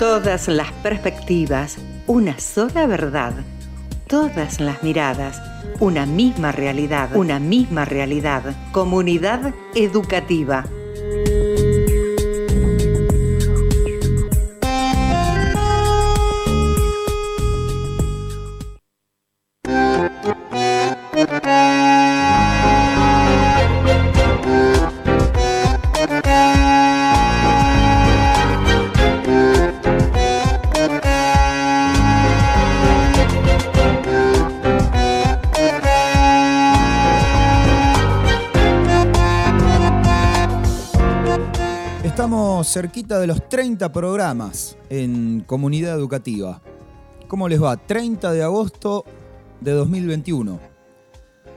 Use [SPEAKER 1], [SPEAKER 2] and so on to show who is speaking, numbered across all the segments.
[SPEAKER 1] Todas las perspectivas, una sola verdad. Todas las miradas, una misma realidad. Una misma realidad. Comunidad educativa.
[SPEAKER 2] De los 30 programas en comunidad educativa. ¿Cómo les va? 30 de agosto de 2021.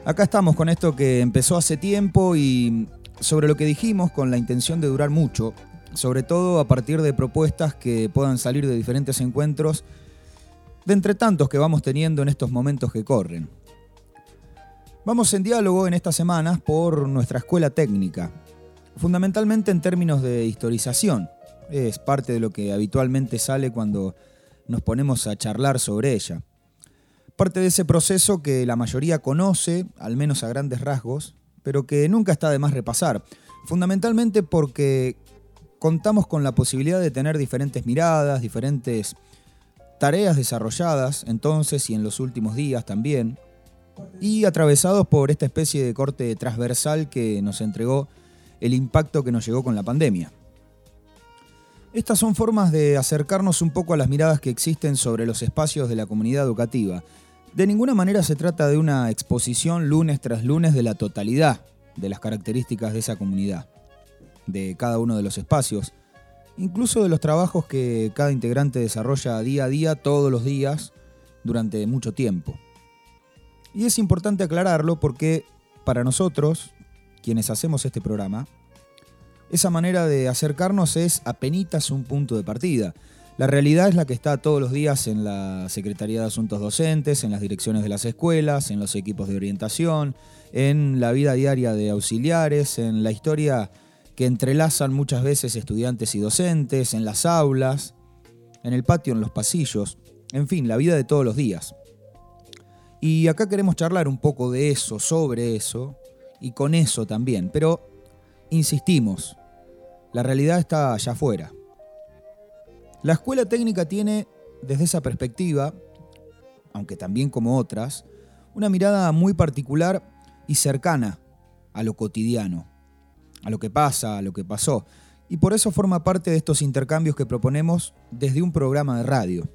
[SPEAKER 2] Acá estamos con esto que empezó hace tiempo y sobre lo que dijimos con la intención de durar mucho, sobre todo a partir de propuestas que puedan salir de diferentes encuentros, de entre tantos que vamos teniendo en estos momentos que corren. Vamos en diálogo en estas semanas por nuestra escuela técnica, fundamentalmente en términos de historización. Es parte de lo que habitualmente sale cuando nos ponemos a charlar sobre ella. Parte de ese proceso que la mayoría conoce, al menos a grandes rasgos, pero que nunca está de más repasar. Fundamentalmente porque contamos con la posibilidad de tener diferentes miradas, diferentes tareas desarrolladas entonces y en los últimos días también, y atravesados por esta especie de corte transversal que nos entregó el impacto que nos llegó con la pandemia. Estas son formas de acercarnos un poco a las miradas que existen sobre los espacios de la comunidad educativa. De ninguna manera se trata de una exposición lunes tras lunes de la totalidad de las características de esa comunidad, de cada uno de los espacios, incluso de los trabajos que cada integrante desarrolla día a día, todos los días, durante mucho tiempo. Y es importante aclararlo porque para nosotros, quienes hacemos este programa, esa manera de acercarnos es apenas un punto de partida. La realidad es la que está todos los días en la Secretaría de Asuntos Docentes, en las direcciones de las escuelas, en los equipos de orientación, en la vida diaria de auxiliares, en la historia que entrelazan muchas veces estudiantes y docentes, en las aulas, en el patio, en los pasillos, en fin, la vida de todos los días. Y acá queremos charlar un poco de eso, sobre eso, y con eso también, pero insistimos, la realidad está allá afuera. La escuela técnica tiene, desde esa perspectiva, aunque también como otras, una mirada muy particular y cercana a lo cotidiano, a lo que pasa, a lo que pasó, y por eso forma parte de estos intercambios que proponemos desde un programa de radio,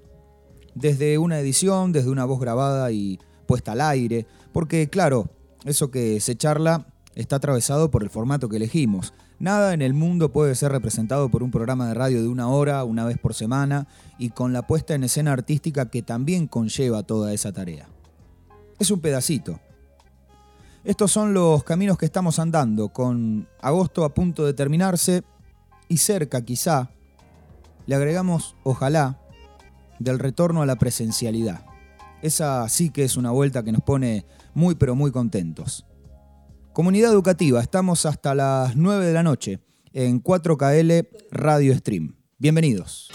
[SPEAKER 2] desde una edición, desde una voz grabada y puesta al aire, porque claro, eso que se charla está atravesado por el formato que elegimos. Nada en el mundo puede ser representado por un programa de radio de una hora, una vez por semana, y con la puesta en escena artística que también conlleva toda esa tarea. Es un pedacito. Estos son los caminos que estamos andando, con agosto a punto de terminarse y cerca quizá, le agregamos, ojalá, del retorno a la presencialidad. Esa sí que es una vuelta que nos pone muy pero muy contentos. Comunidad educativa, estamos hasta las 9 de la noche en 4KL Radio Stream. Bienvenidos.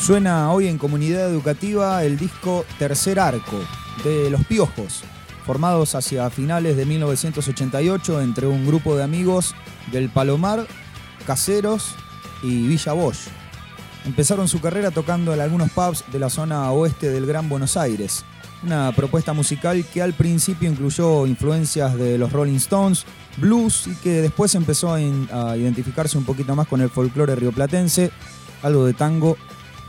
[SPEAKER 2] Suena hoy en comunidad educativa el disco Tercer Arco de Los Piojos, formados hacia finales de 1988 entre un grupo de amigos del Palomar, Caseros y Villa Bosch. Empezaron su carrera tocando en algunos pubs de la zona oeste del Gran Buenos Aires. Una propuesta musical que al principio incluyó influencias de los Rolling Stones, blues y que después empezó a, identificarse un poquito más con el folclore rioplatense, algo de tango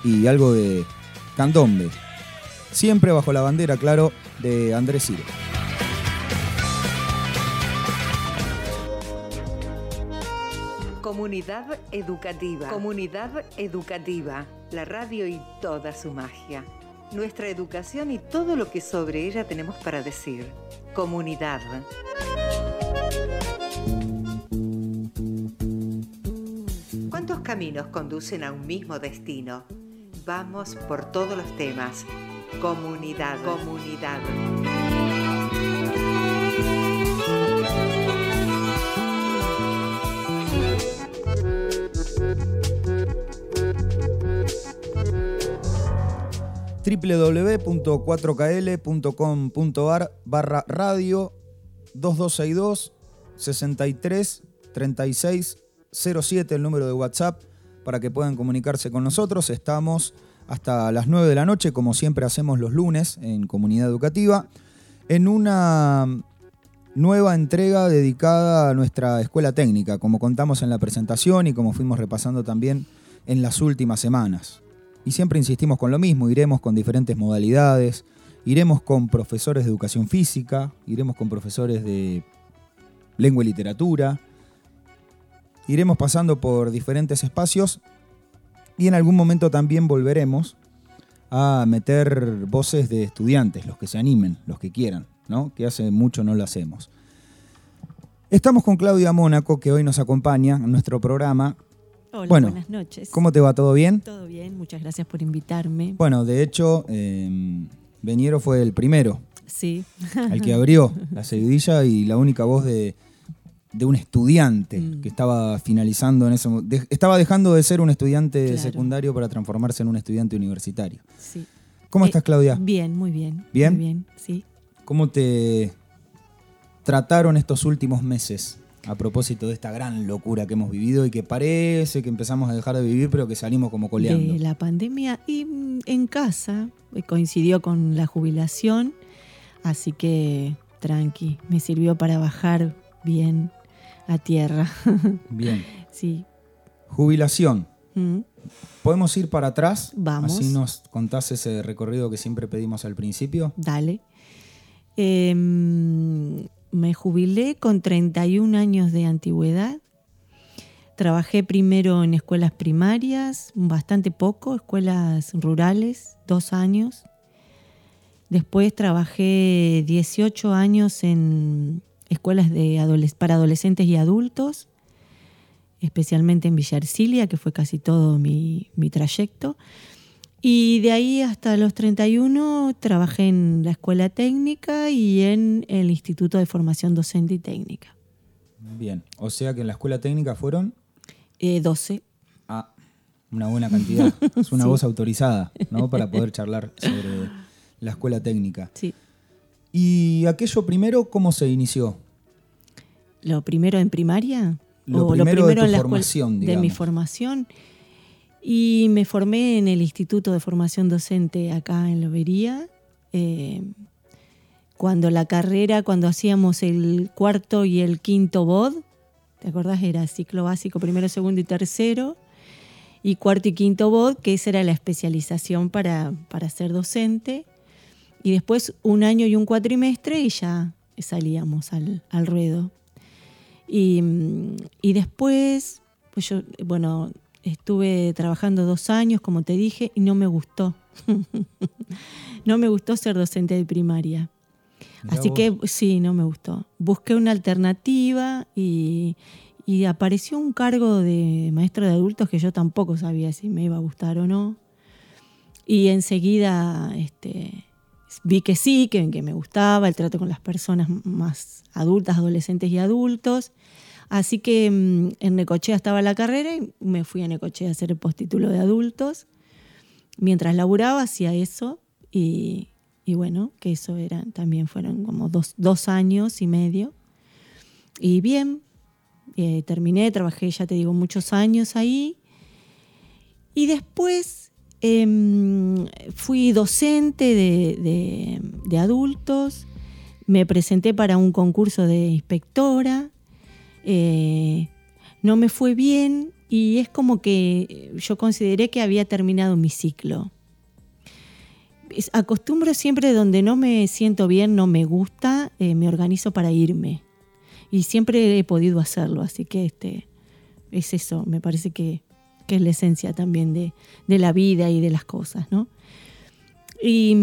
[SPEAKER 2] y algo de candombe. Siempre bajo la bandera, claro, de Andrés Ciro.
[SPEAKER 1] Comunidad educativa. Comunidad educativa. La radio y toda su magia. Nuestra educación y todo lo que sobre ella tenemos para decir. Comunidad. ¿Cuántos caminos conducen a un mismo destino? Vamos por todos los temas. Comunidad, comunidad.
[SPEAKER 2] www.4kl.com.ar barra radio 2262 63 36 07 el número de WhatsApp para que puedan comunicarse con nosotros. Estamos hasta las 9 de la noche, como siempre hacemos los lunes en Comunidad Educativa, en una nueva entrega dedicada a nuestra escuela técnica, como contamos en la presentación y como fuimos repasando también en las últimas semanas. Y siempre insistimos con lo mismo, iremos con diferentes modalidades, iremos con profesores de educación física, iremos con profesores de lengua y literatura, iremos pasando por diferentes espacios y en algún momento también volveremos a meter voces de estudiantes, los que se animen, los que quieran, ¿no? que hace mucho no lo hacemos. Estamos con Claudia Mónaco, que hoy nos acompaña en nuestro programa.
[SPEAKER 3] Hola, buenas noches.
[SPEAKER 2] ¿Cómo te va? ¿Todo bien?
[SPEAKER 3] Todo bien, muchas gracias por invitarme.
[SPEAKER 2] Bueno, de hecho, eh, fue el primero.
[SPEAKER 3] Sí.
[SPEAKER 2] El que abrió la seguidilla y la única voz de, de un estudiante mm. que estaba finalizando en ese estaba dejando de ser un estudiante secundario para transformarse en un estudiante universitario.
[SPEAKER 3] Sí.
[SPEAKER 2] ¿Cómo estás, Claudia?
[SPEAKER 3] Bien, muy bien.
[SPEAKER 2] ¿Bien?
[SPEAKER 3] Muy bien, sí.
[SPEAKER 2] ¿Cómo te trataron estos últimos meses a propósito de esta gran locura que hemos vivido y que parece que empezamos a dejar de vivir, pero que salimos como coleando?
[SPEAKER 3] De la pandemia y mm, en casa, eh, coincidió con la jubilación, así que tranqui, me sirvió para bajar bien a tierra.
[SPEAKER 2] Bien.
[SPEAKER 3] sí.
[SPEAKER 2] Jubilación. Mm. ¿Podemos ir para atrás?
[SPEAKER 3] Vamos.
[SPEAKER 2] Así nos contás ese recorrido que siempre pedimos al principio.
[SPEAKER 3] Dale. Em, me jubilé con 31 años de antigüedad. Trabajé primero en escuelas primarias, bastante poco, escuelas rurales, dos años. Después trabajé 18 años en escuelas de para adolescentes y adultos, especialmente en Villa que fue casi todo mi, trayecto. Y de ahí hasta los 31 trabajé en la escuela técnica y en el Instituto de Formación Docente y Técnica.
[SPEAKER 2] Bien, o sea que en la escuela técnica fueron...
[SPEAKER 3] 12. Eh,
[SPEAKER 2] ah, una buena cantidad. Es una voz autorizada, ¿no? Para poder charlar sobre la escuela técnica.
[SPEAKER 3] Sí.
[SPEAKER 2] ¿Y aquello primero cómo se inició?
[SPEAKER 3] ¿Lo primero en primaria?
[SPEAKER 2] Lo, primero, de en la formación,
[SPEAKER 3] De mi formación. Y me formé en el Instituto de Formación Docente acá en Lobería. Eh, cuando la carrera, cuando hacíamos el cuarto y el quinto BOD, ¿te acordás? Era ciclo básico, primero, segundo y tercero. Y cuarto y quinto BOD, que esa era la especialización para, para ser docente y después un año y un cuatrimestre y ya salíamos al, ruedo. Y, después, pues yo, bueno, estuve trabajando dos años, como te dije, y no me gustó. no me gustó ser docente de primaria. Así que sí, no me gustó. Busqué una alternativa y, y, apareció un cargo de maestro de adultos que yo tampoco sabía si me iba a gustar o no. Y enseguida este, vi que sí, que, que me gustaba el trato con las personas más adultas, adolescentes y adultos. Así que mm, en Necochea estaba la carrera y me fui a Necochea a hacer el postítulo de adultos. mientras laburaba hacía eso y, bueno, que eso eran, también fueron como dos, dos años y medio. Y bien, eh, terminé, trabajé, ya te digo, muchos años ahí. Y después em, fui docente de, adultos, me presenté para un concurso de inspectora, eh, no me fue bien y es como que yo consideré que había terminado mi ciclo. Acostumbro siempre donde no me siento bien, no me gusta, eh, me organizo para irme y siempre he podido hacerlo, así que este, es eso, me parece que, es la esencia también de, la vida y de las cosas, ¿no? Y,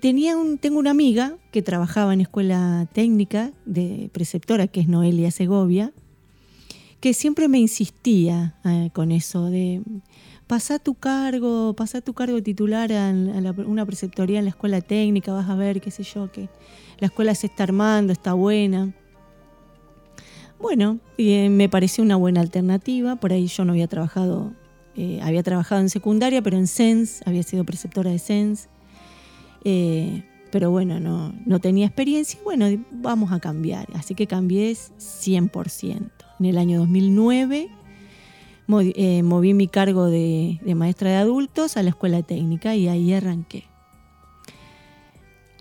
[SPEAKER 3] tenía un, tengo una amiga que trabajaba en escuela técnica de preceptora, que es Noelia Segovia, que siempre me insistía eh, con eso de pasar tu cargo, pasar tu cargo titular a, una preceptoría en la escuela técnica, vas a ver, qué sé yo, que la escuela se está armando, está buena. Bueno, eh, me pareció una buena alternativa, por ahí yo no había trabajado, eh, había trabajado en secundaria, pero en SENS, había sido preceptora de SENS, eh, pero bueno, no, no tenía experiencia y bueno, vamos a cambiar, así que cambié 100%. En el año 2009 moví, mi cargo de maestra de adultos a la escuela técnica y ahí arranqué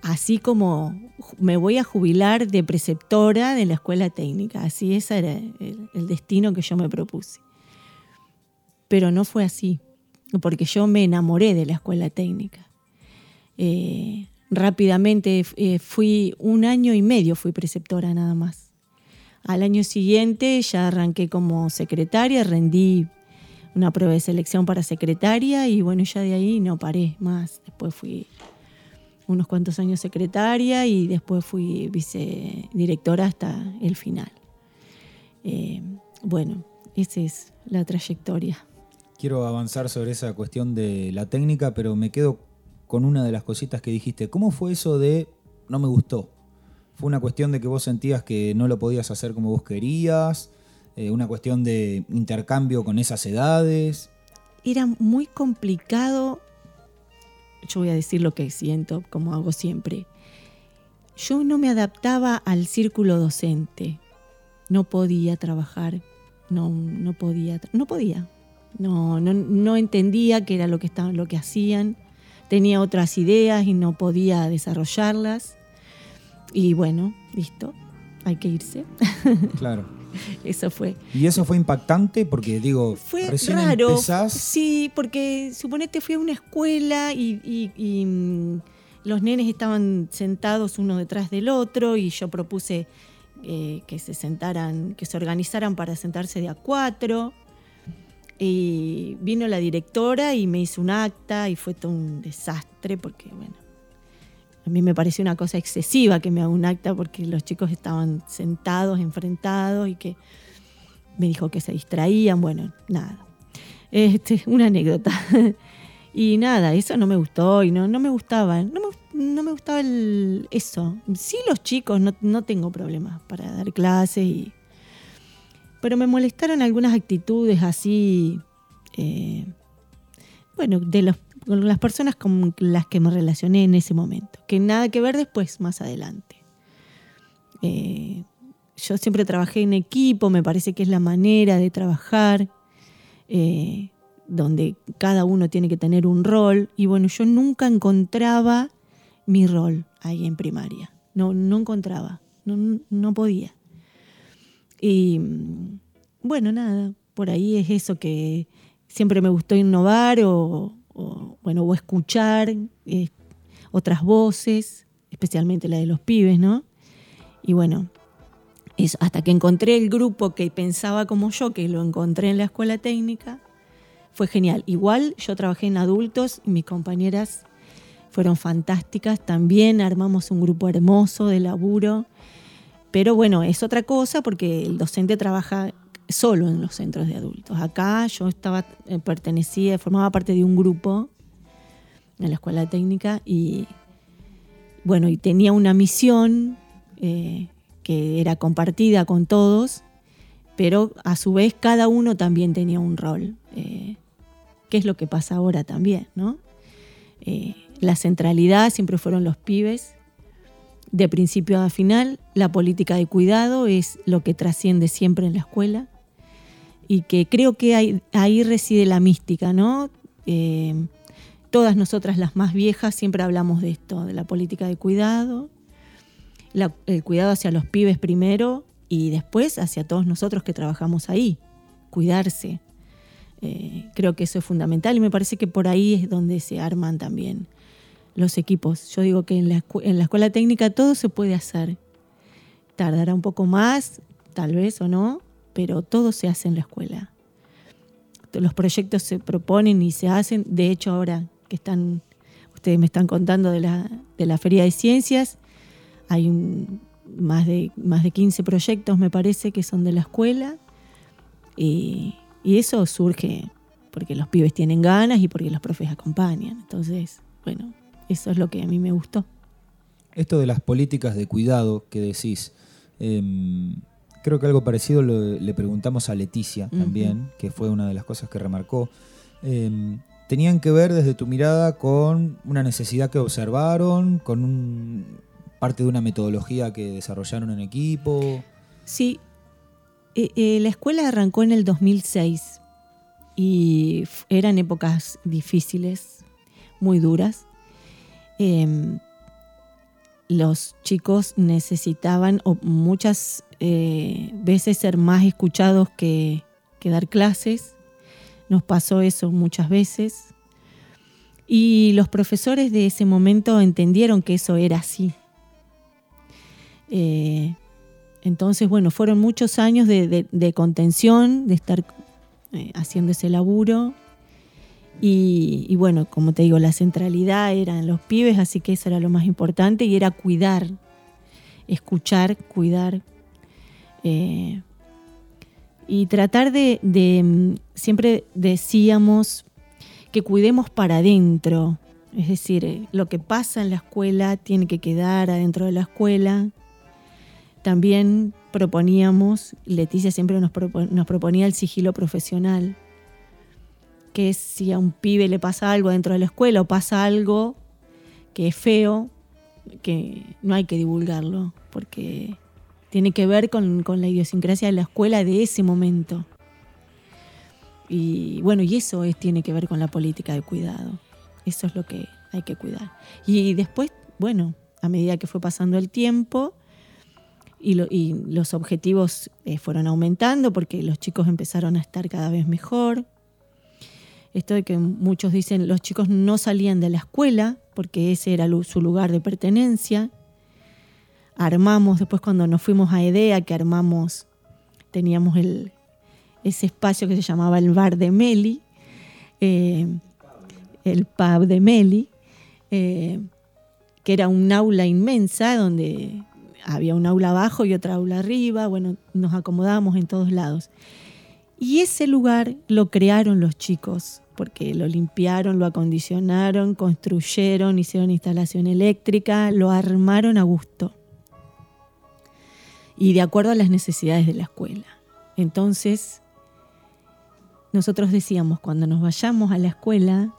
[SPEAKER 3] así como me voy a jubilar de preceptora de la escuela técnica. Así ese era el, destino que yo me propuse. Pero no fue así, porque yo me enamoré de la escuela técnica. Eh, rápidamente eh, fui un año y medio, fui preceptora nada más. Al año siguiente ya arranqué como secretaria, rendí una prueba de selección para secretaria y bueno, ya de ahí no paré más. Después fui unos cuantos años secretaria y después fui vicedirectora hasta el final. Eh, bueno, esa es la trayectoria.
[SPEAKER 2] Quiero avanzar sobre esa cuestión de la técnica, pero me quedo con una de las cositas que dijiste. ¿Cómo fue eso de no me gustó? ¿Fue una cuestión de que vos sentías que no lo podías hacer como vos querías? Eh, ¿Una cuestión de intercambio con esas edades?
[SPEAKER 3] Era muy complicado yo voy a decir lo que siento, como hago siempre. Yo no me adaptaba al círculo docente. No podía trabajar, no, no podía, no podía. No, no, entendía qué era lo que estaban, lo que hacían. Tenía otras ideas y no podía desarrollarlas. Y bueno, listo, hay que irse.
[SPEAKER 2] Claro.
[SPEAKER 3] Eso fue.
[SPEAKER 2] ¿Y eso fue impactante? Porque digo,
[SPEAKER 3] fue raro. Sí, porque suponete fui a una escuela y, mm, los nenes estaban sentados uno detrás del otro y yo propuse eh, que se sentaran, que se organizaran para sentarse de a cuatro. Y vino la directora y me hizo un acta y fue todo un desastre porque, bueno, a mí me pareció una cosa excesiva que me haga un acta porque los chicos estaban sentados, enfrentados y que me dijo que se distraían. Bueno, nada. Este, una anécdota. y nada, eso no me gustó y no, no me gustaba. No me, gustaba el, eso. Sí, los chicos, no, tengo problemas para dar clases, y, pero me molestaron algunas actitudes así. Eh, bueno, de los con las personas con las que me relacioné en ese momento, que nada que ver después, más adelante. Eh, yo siempre trabajé en equipo, me parece que es la manera de trabajar, eh, donde cada uno tiene que tener un rol, y bueno, yo nunca encontraba mi rol ahí en primaria, no, no encontraba, no, no podía. Y bueno, nada, por ahí es eso que siempre me gustó innovar o, bueno, o escuchar eh, otras voces, especialmente la de los pibes, ¿no? Y bueno, eso, hasta que encontré el grupo que pensaba como yo, que lo encontré en la escuela técnica, fue genial. Igual yo trabajé en adultos y mis compañeras fueron fantásticas, también armamos un grupo hermoso de laburo, pero bueno, es otra cosa porque el docente trabaja solo en los centros de adultos. Acá yo estaba, eh, pertenecía, formaba parte de un grupo en la escuela técnica y bueno, y tenía una misión eh, que era compartida con todos, pero a su vez cada uno también tenía un rol. Eh, que es lo que pasa ahora también, ¿no? Eh, la centralidad siempre fueron los pibes, de principio a final, la política de cuidado es lo que trasciende siempre en la escuela y que creo que ahí, reside la mística, ¿no? Eh, todas nosotras las más viejas siempre hablamos de esto, de la política de cuidado, el cuidado hacia los pibes primero y después hacia todos nosotros que trabajamos ahí, cuidarse. Eh, creo que eso es fundamental y me parece que por ahí es donde se arman también los equipos. Yo digo que en la, en la escuela técnica todo se puede hacer. Tardará un poco más, tal vez o no, pero todo se hace en la escuela. Los proyectos se proponen y se hacen. De hecho, ahora que están, ustedes me están contando de la, de la Feria de Ciencias, hay más, de, más de 15 proyectos, me parece, que son de la escuela. Y, y eso surge porque los pibes tienen ganas y porque los profes acompañan. Entonces, bueno, eso es lo que a mí me gustó.
[SPEAKER 2] Esto de las políticas de cuidado que decís, em, creo que algo parecido le preguntamos a Leticia también, que fue una de las cosas que remarcó. Em, ¿Tenían que ver desde tu mirada con una necesidad que observaron, con un, parte de una metodología que desarrollaron en equipo?
[SPEAKER 3] Sí, eh, eh, la escuela arrancó en el 2006 y eran épocas difíciles, muy duras. Em, los chicos necesitaban muchas eh, veces ser más escuchados que, dar clases. Nos pasó eso muchas veces. Y los profesores de ese momento entendieron que eso era así. Eh, entonces, bueno, fueron muchos años de, contención, de estar eh, haciendo ese laburo. Y, bueno, como te digo, la centralidad eran los pibes, así que eso era lo más importante y era cuidar, escuchar, cuidar. Eh, y tratar de, mm, siempre decíamos que cuidemos para adentro, es decir, eh, lo que pasa en la escuela tiene que quedar adentro de la escuela. También proponíamos, Leticia siempre nos, nos proponía el sigilo profesional que si a un pibe le pasa algo dentro de la escuela o pasa algo que es feo, que no hay que divulgarlo, porque tiene que ver con, la idiosincrasia de la escuela de ese momento. Y bueno, y eso es, tiene que ver con la política de cuidado. Eso es lo que hay que cuidar. Y después, bueno, a medida que fue pasando el tiempo y, los objetivos eh, fueron aumentando porque los chicos empezaron a estar cada vez mejor, esto de que muchos dicen los chicos no salían de la escuela porque ese era su lugar de pertenencia. Armamos, después cuando nos fuimos a EDEA, que armamos, teníamos el, ese espacio que se llamaba el bar de Meli, eh, el pub de Meli, eh, que era un aula inmensa donde había un aula abajo y otra aula arriba, bueno, nos acomodábamos en todos lados. Y ese lugar lo crearon los chicos, porque lo limpiaron, lo acondicionaron, construyeron, hicieron instalación eléctrica, lo armaron a gusto. Y de acuerdo a las necesidades de la escuela. Entonces, nosotros decíamos, cuando nos vayamos a la escuela,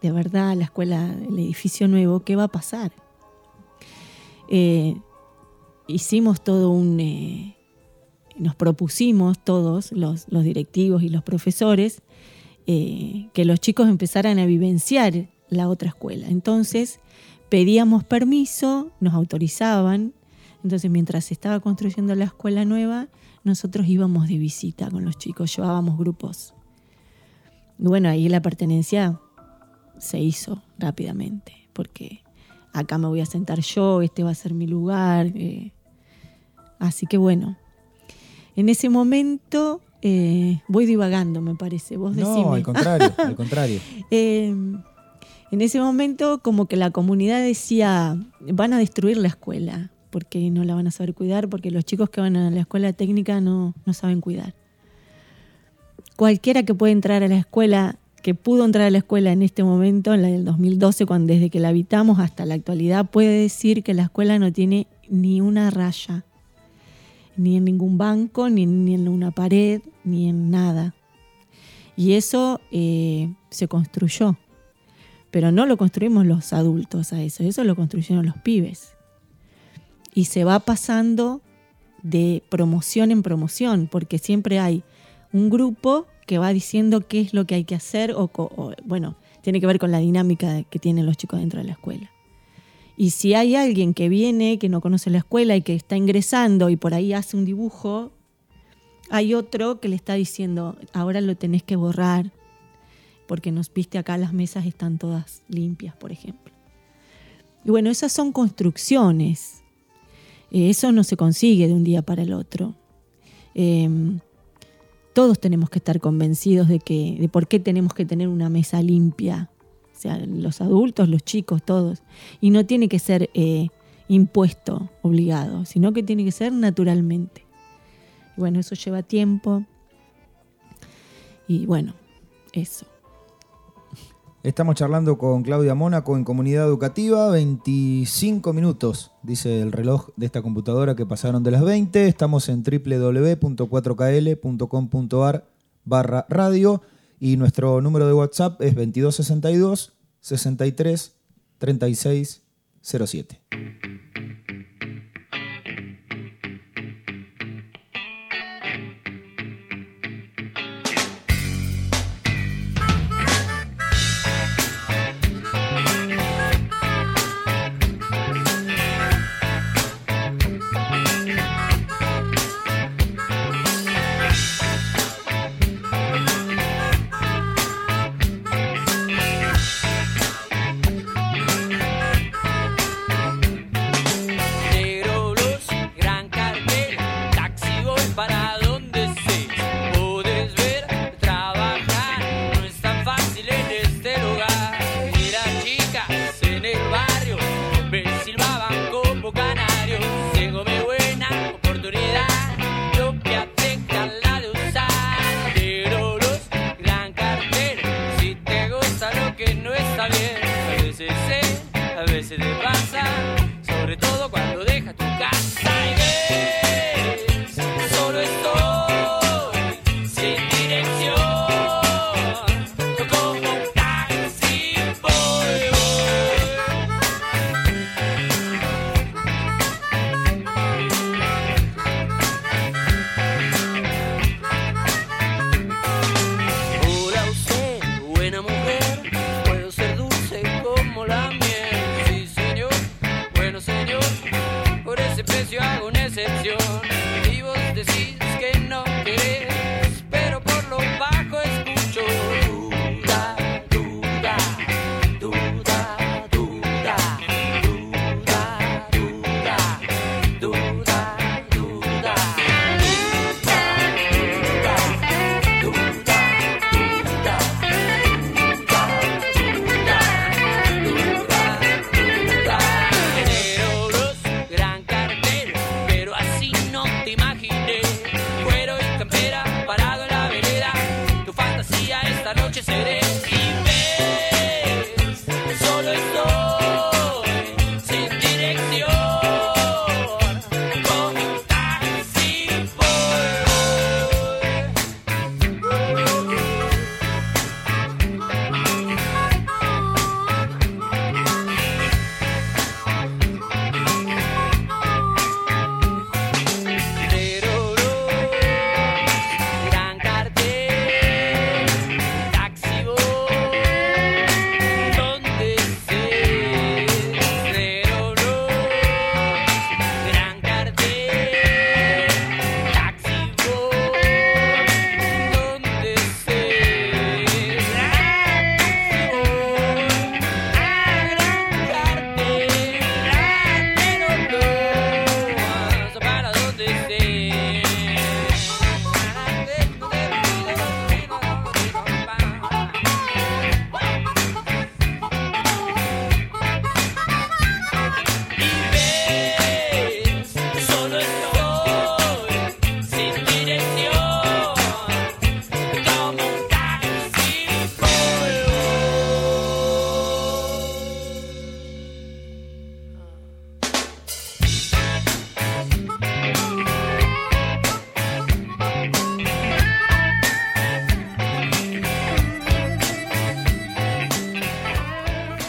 [SPEAKER 3] de verdad, a la escuela, el edificio nuevo, ¿qué va a pasar? Eh, hicimos todo un... Eh, nos propusimos todos, los, directivos y los profesores, eh, que los chicos empezaran a vivenciar la otra escuela. Entonces pedíamos permiso, nos autorizaban. Entonces mientras se estaba construyendo la escuela nueva, nosotros íbamos de visita con los chicos, llevábamos grupos. Y bueno, ahí la pertenencia se hizo rápidamente, porque acá me voy a sentar yo, este va a ser mi lugar. Eh. así que bueno, en ese momento eh, voy divagando, me parece. Vos
[SPEAKER 2] no, al contrario, al contrario.
[SPEAKER 3] Em, en ese momento, como que la comunidad decía, van a destruir la escuela, porque no la van a saber cuidar, porque los chicos que van a la escuela técnica no, no saben cuidar. Cualquiera que puede entrar a la escuela, que pudo entrar a la escuela en este momento, en la del 2012, cuando desde que la habitamos hasta la actualidad, puede decir que la escuela no tiene ni una raya ni en ningún banco, ni, en una pared, ni en nada. Y eso eh, se construyó. Pero no lo construimos los adultos a eso, eso lo construyeron los pibes. Y se va pasando de promoción en promoción, porque siempre hay un grupo que va diciendo qué es lo que hay que hacer, o, o bueno, tiene que ver con la dinámica que tienen los chicos dentro de la escuela. Y si hay alguien que viene, que no conoce la escuela y que está ingresando y por ahí hace un dibujo, hay otro que le está diciendo, ahora lo tenés que borrar, porque nos viste acá las mesas están todas limpias, por ejemplo. Y bueno, esas son construcciones. Eh, eso no se consigue de un día para el otro. Em, todos tenemos que estar convencidos de que de por qué tenemos que tener una mesa limpia, los adultos, los chicos, todos. Y no tiene que ser eh, impuesto, obligado, sino que tiene que ser naturalmente. Y bueno, eso lleva tiempo. Y bueno, eso.
[SPEAKER 4] Estamos charlando con Claudia Mónaco en Comunidad Educativa, 25 minutos, dice el reloj de esta computadora que pasaron de las 20. Estamos en www.4kl.com.ar barra radio y nuestro número de WhatsApp es 2262 63 36 07.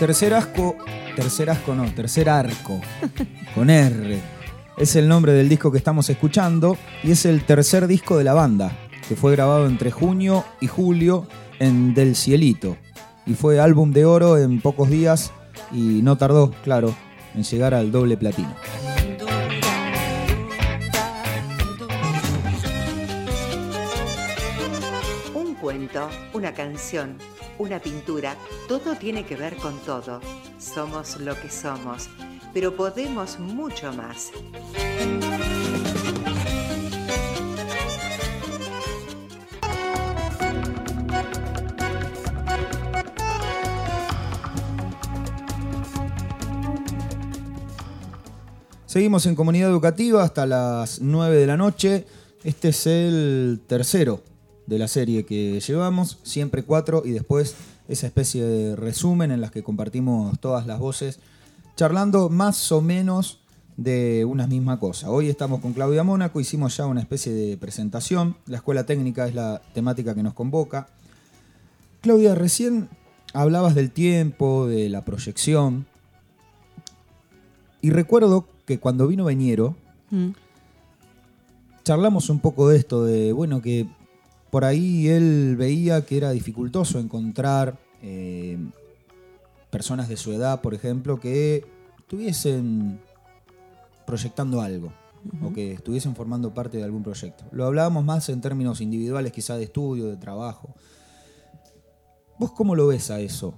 [SPEAKER 2] Tercer asco, tercer asco no, tercer arco, con R. Es el nombre del disco que estamos escuchando y es el tercer disco de la banda, que fue grabado entre junio y julio en Del Cielito. Y fue álbum de oro en pocos días y no tardó, claro, en llegar al doble platino.
[SPEAKER 1] Un cuento, una canción, una pintura, todo tiene que ver con todo. Somos lo que somos, pero podemos mucho más.
[SPEAKER 2] Seguimos en comunidad educativa hasta las 9 de la noche. Este es el tercero de la serie que llevamos, siempre cuatro, y después esa especie de resumen en las que compartimos todas las voces, charlando más o menos de una misma cosa. Hoy estamos con Claudia Mónaco, hicimos ya una especie de presentación, la escuela técnica es la temática que nos convoca. Claudia, recién hablabas del tiempo, de la proyección, y recuerdo que cuando vino Veñero,
[SPEAKER 3] Mm.
[SPEAKER 2] charlamos un poco de esto, de bueno, que por ahí él veía que era dificultoso encontrar eh, personas de su edad, por ejemplo, que estuviesen proyectando algo o que estuviesen formando parte de algún proyecto. Lo hablábamos más en términos individuales, quizá de estudio, de trabajo. ¿Vos cómo lo ves a eso?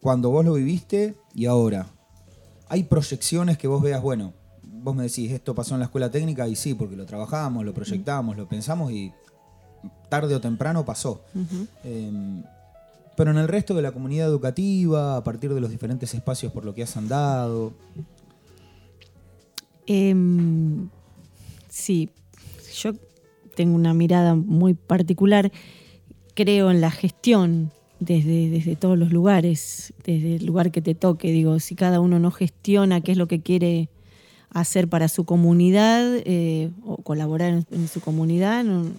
[SPEAKER 2] Cuando vos lo viviste y ahora. ¿Hay proyecciones que vos veas, bueno, vos me decís, esto pasó en la escuela técnica y sí, porque lo trabajamos, lo proyectamos, lo pensamos y tarde o temprano pasó. Eh, pero en el resto de la comunidad educativa, a partir de los diferentes espacios por lo que has andado,
[SPEAKER 3] Em, sí, yo tengo una mirada muy particular. Creo en la gestión desde, desde todos los lugares, desde el lugar que te toque. Digo, si cada uno no gestiona qué es lo que quiere hacer para su comunidad eh, o colaborar en, en su comunidad, no,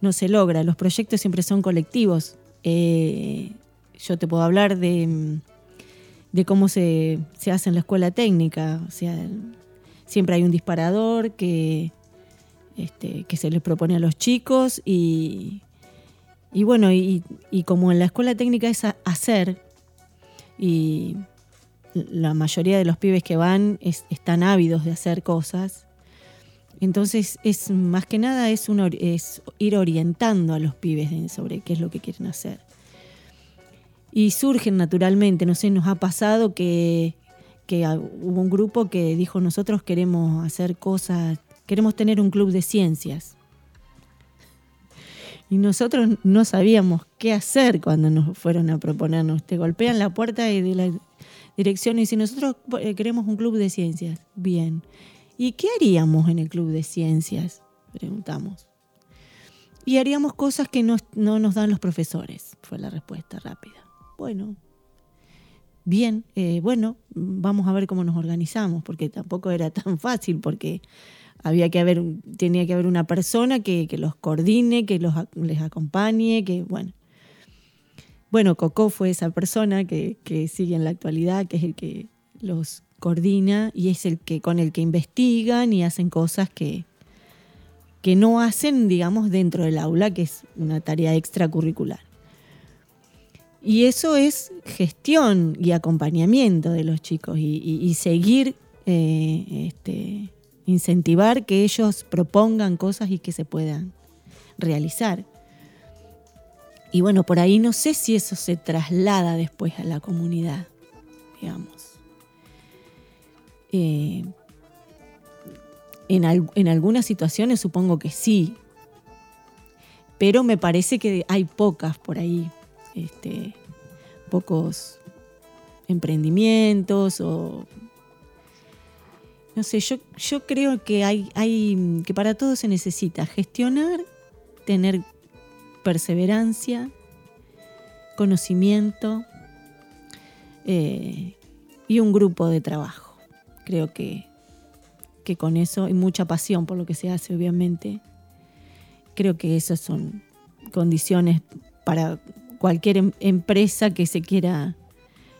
[SPEAKER 3] no se logra. Los proyectos siempre son colectivos. Eh, yo te puedo hablar de, cómo se, hace en la escuela técnica. O sea, siempre hay un disparador que, este, se les propone a los chicos y, bueno, y, como en la escuela técnica es hacer, y la mayoría de los pibes que van es- están ávidos de hacer cosas, entonces es más que nada es, ir orientando a los pibes sobre qué es lo que quieren hacer. Y surgen naturalmente, no sé, nos ha pasado que, hubo un grupo que dijo nosotros queremos hacer cosas, queremos tener un club de ciencias. Y nosotros no sabíamos qué hacer cuando nos fueron a proponernos. Te golpean la puerta de la dirección y dicen, nosotros eh, queremos un club de ciencias. Bien. ¿Y qué haríamos en el club de ciencias? Preguntamos. Y haríamos cosas que no, no nos dan los profesores, fue la respuesta rápida. Bueno, bien, eh, bueno, vamos a ver cómo nos organizamos, porque tampoco era tan fácil, porque había que haber, tenía que haber una persona que, que los coordine, que los, les acompañe, que bueno. Bueno, Coco fue esa persona que, que sigue en la actualidad, que es el que los coordina y es el que con el que investigan y hacen cosas que, que no hacen, digamos, dentro del aula, que es una tarea extracurricular. Y eso es gestión y acompañamiento de los chicos y, seguir, eh, este, incentivar que ellos propongan cosas y que se puedan realizar. Y bueno, por ahí no sé si eso se traslada después a la comunidad, digamos. Eh, en, al- en algunas situaciones supongo que sí, pero me parece que hay pocas por ahí, este, pocos emprendimientos o no sé, yo, creo que para todo se necesita gestionar, tener perseverancia, conocimiento eh, y un grupo de trabajo. Creo que, que con eso y mucha pasión por lo que se hace, obviamente. Creo que esas son condiciones para cualquier em- empresa que se quiera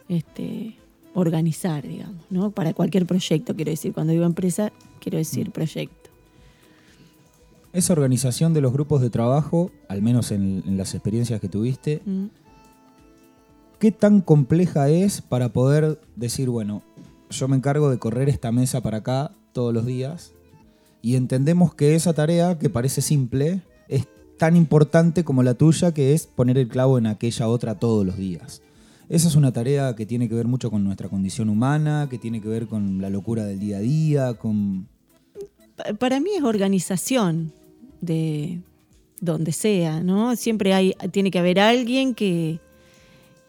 [SPEAKER 3] este, organizar, digamos, ¿no? Para cualquier proyecto, quiero decir. Cuando digo empresa, quiero decir proyecto.
[SPEAKER 2] Esa organización de los grupos de trabajo, al menos en, en las experiencias que tuviste,
[SPEAKER 3] Mm.
[SPEAKER 2] ¿qué tan compleja es para poder decir, bueno, yo me encargo de correr esta mesa para acá todos los días y entendemos que esa tarea, que parece simple, es tan importante como la tuya, que es poner el clavo en aquella otra todos los días? Esa es una tarea que tiene que ver mucho con nuestra condición humana, que tiene que ver con la locura del día a día, con...
[SPEAKER 3] Pa- Para mí es organización de donde sea, ¿no? Siempre hay, tiene que haber alguien que,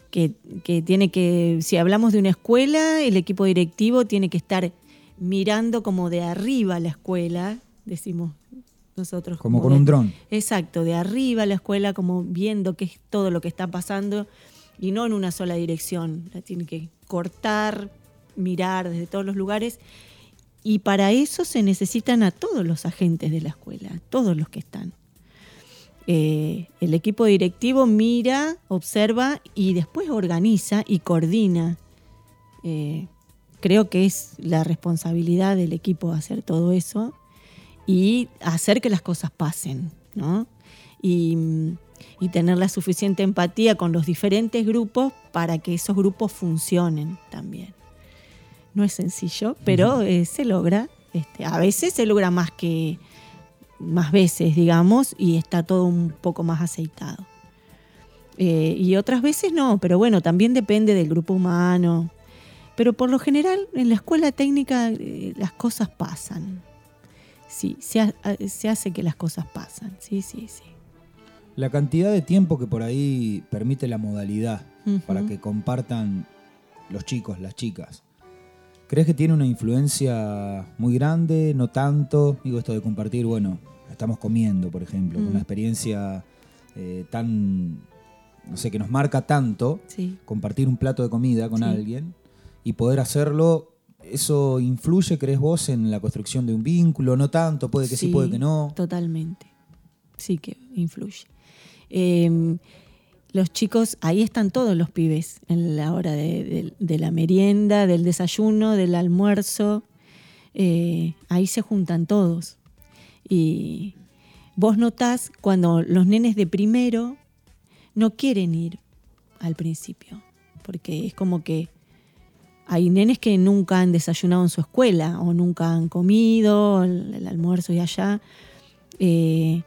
[SPEAKER 3] que, que tiene que, si hablamos de una escuela, el equipo directivo tiene que estar mirando como de arriba la escuela, decimos nosotros.
[SPEAKER 2] Como con un dron.
[SPEAKER 3] Exacto, de arriba la escuela, como viendo qué es todo lo que está pasando y no en una sola dirección. La tiene que cortar, mirar desde todos los lugares. Y para eso se necesitan a todos los agentes de la escuela, todos los que están. Eh, el equipo directivo mira, observa y después organiza y coordina. Eh, creo que es la responsabilidad del equipo hacer todo eso y hacer que las cosas pasen, ¿no? Y, y tener la suficiente empatía con los diferentes grupos para que esos grupos funcionen también. No es sencillo, pero eh, se logra. Este, a veces se logra más que más veces, digamos, y está todo un poco más aceitado. Eh, y otras veces no, pero bueno, también depende del grupo humano. Pero por lo general, en la escuela técnica eh, las cosas pasan. Sí, se, ha- se hace que las cosas pasan. Sí, sí, sí.
[SPEAKER 2] La cantidad de tiempo que por ahí permite la modalidad para que compartan los chicos, las chicas. ¿Crees que tiene una influencia muy grande? ¿No tanto? Digo, esto de compartir, bueno, estamos comiendo, por ejemplo,
[SPEAKER 3] Mm.
[SPEAKER 2] una experiencia eh, tan, no sé, que nos marca tanto,
[SPEAKER 3] Sí.
[SPEAKER 2] compartir un plato de comida con
[SPEAKER 3] Sí.
[SPEAKER 2] alguien y poder hacerlo, ¿eso influye, crees vos, en la construcción de un vínculo? ¿No tanto? ¿Puede que sí, puede que no?
[SPEAKER 3] Totalmente. Sí que influye. Eh, los chicos, ahí están todos los pibes en la hora de, la merienda, del desayuno, del almuerzo. Eh, ahí se juntan todos. Y vos notás cuando los nenes de primero no quieren ir al principio, porque es como que hay nenes que nunca han desayunado en su escuela o nunca han comido el, el almuerzo y allá. Eh,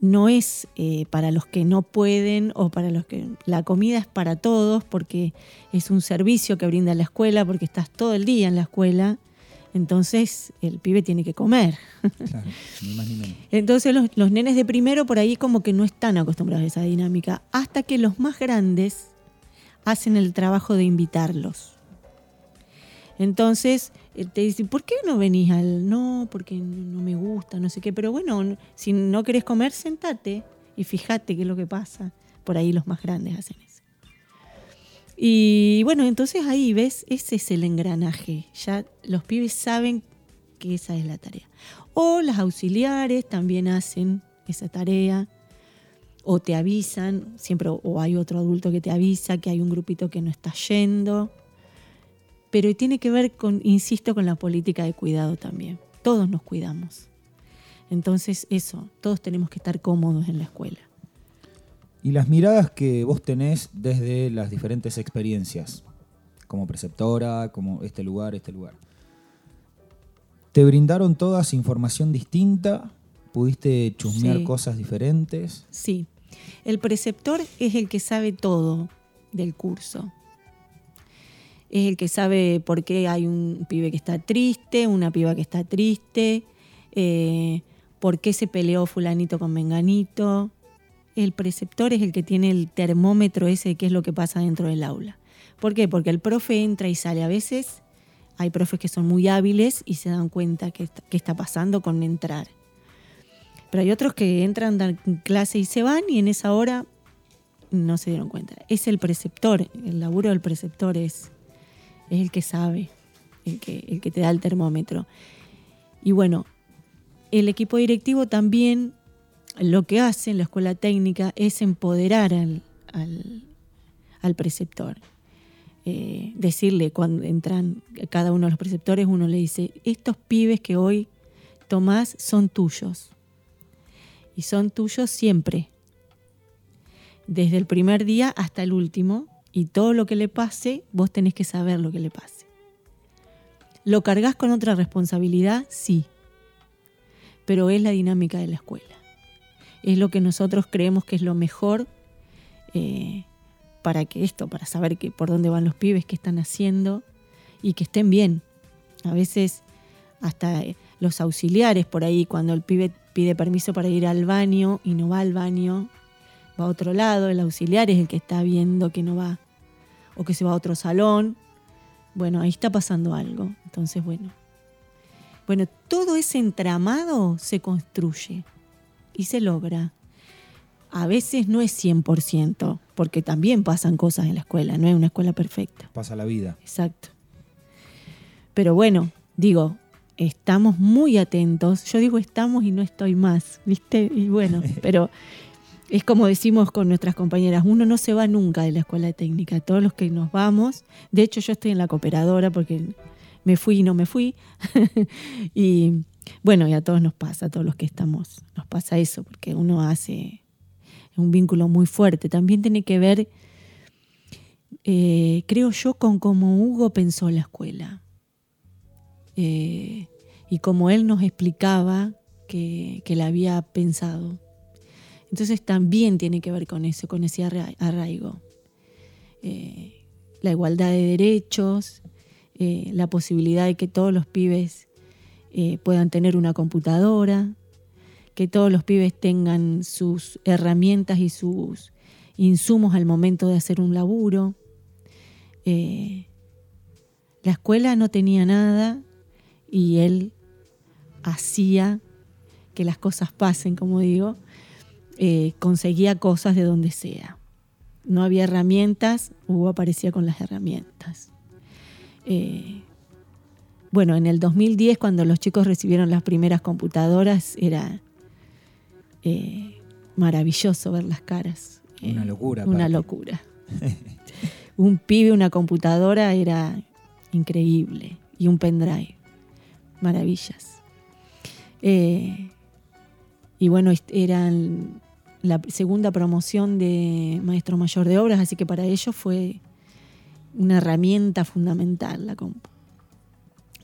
[SPEAKER 3] no es eh, para los que no pueden o para los que la comida es para todos porque es un servicio que brinda la escuela porque estás todo el día en la escuela entonces el pibe tiene que comer
[SPEAKER 2] Claro, ni más ni menos.
[SPEAKER 3] entonces los, los nenes de primero por ahí como que no están acostumbrados a esa dinámica hasta que los más grandes hacen el trabajo de invitarlos entonces te dicen, ¿por qué no venís al.? No, porque no me gusta, no sé qué. Pero bueno, si no querés comer, sentate y fíjate qué es lo que pasa. Por ahí los más grandes hacen eso. Y bueno, entonces ahí ves, ese es el engranaje. Ya los pibes saben que esa es la tarea. O las auxiliares también hacen esa tarea. O te avisan, siempre o hay otro adulto que te avisa que hay un grupito que no está yendo pero tiene que ver con, insisto, con la política de cuidado también. Todos nos cuidamos. Entonces, eso, todos tenemos que estar cómodos en la escuela.
[SPEAKER 2] Y las miradas que vos tenés desde las diferentes experiencias, como preceptora, como este lugar, este lugar. ¿Te brindaron todas información distinta? ¿Pudiste chusmear
[SPEAKER 3] Sí.
[SPEAKER 2] cosas diferentes?
[SPEAKER 3] Sí, el preceptor es el que sabe todo del curso. Es el que sabe por qué hay un pibe que está triste, una piba que está triste, eh, por qué se peleó fulanito con menganito. El preceptor es el que tiene el termómetro ese de qué es lo que pasa dentro del aula. ¿Por qué? Porque el profe entra y sale. A veces hay profes que son muy hábiles y se dan cuenta qué está, está pasando con entrar. Pero hay otros que entran, dan clase y se van y en esa hora no se dieron cuenta. Es el preceptor, el laburo del preceptor es, es el que sabe, el que, el que te da el termómetro. Y bueno, el equipo directivo también lo que hace en la escuela técnica es empoderar al, al- preceptor. eh, decirle cuando entran cada uno de los preceptores, uno le dice, estos pibes que hoy tomás son tuyos. Y son tuyos siempre. Desde el primer día hasta el último. Y todo lo que le pase, vos tenés que saber lo que le pase. ¿Lo cargas con otra responsabilidad? Sí. Pero es la dinámica de la escuela. Es lo que nosotros creemos que es lo mejor eh, para que esto, para saber que, por dónde van los pibes, qué están haciendo y que estén bien. A veces hasta eh, los auxiliares por ahí, cuando el pibe pide permiso para ir al baño y no va al baño, va a otro lado, el auxiliar es el que está viendo que no va o que se va a otro salón. Bueno, ahí está pasando algo. Entonces, bueno. Bueno, todo ese entramado se construye y se logra. A veces no es 100%, porque también pasan cosas en la escuela, no es una escuela perfecta.
[SPEAKER 2] Pasa la vida.
[SPEAKER 3] Exacto. Pero bueno, digo, estamos muy atentos. Yo digo estamos y no estoy más, ¿viste? Y bueno, pero es como decimos con nuestras compañeras, uno no se va nunca de la escuela técnica, todos los que nos vamos, de hecho yo estoy en la cooperadora porque me fui y no me fui, y bueno, y a todos nos pasa, a todos los que estamos, nos pasa eso, porque uno hace un vínculo muy fuerte, también tiene que ver, eh, creo yo, con cómo Hugo pensó la escuela. Eh, y como él nos explicaba que la había pensado. Entonces también tiene que ver con eso, con ese arraigo. Eh, la igualdad de derechos, eh, la posibilidad de que todos los pibes eh, puedan tener una computadora, que todos los pibes tengan sus herramientas y sus insumos al momento de hacer un laburo. la escuela no tenía nada y él hacía que las cosas pasen, como digo, eh, conseguía cosas de donde sea. No había herramientas, Hugo aparecía con las herramientas. Eh, bueno, en el 2010, cuando los chicos recibieron las primeras computadoras, era eh, maravilloso ver las caras.
[SPEAKER 2] Una locura.
[SPEAKER 3] Una locura. un pibe, una computadora era increíble. Y un pendrive. Maravillas. y bueno, eran la segunda promoción de maestro mayor de obras, así que para ellos fue una herramienta fundamental la compu,